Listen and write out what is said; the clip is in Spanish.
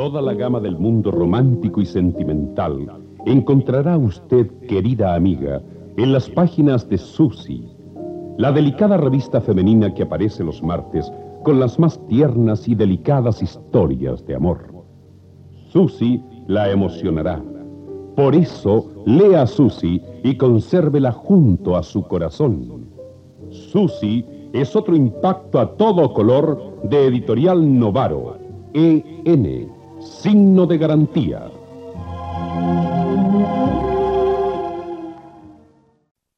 Toda la gama del mundo romántico y sentimental encontrará usted, querida amiga, en las páginas de Susi, la delicada revista femenina que aparece los martes con las más tiernas y delicadas historias de amor. Susi la emocionará. Por eso, lea a y consérvela junto a su corazón. Susi es otro impacto a todo color de Editorial Novaro, EN, signo de garantía.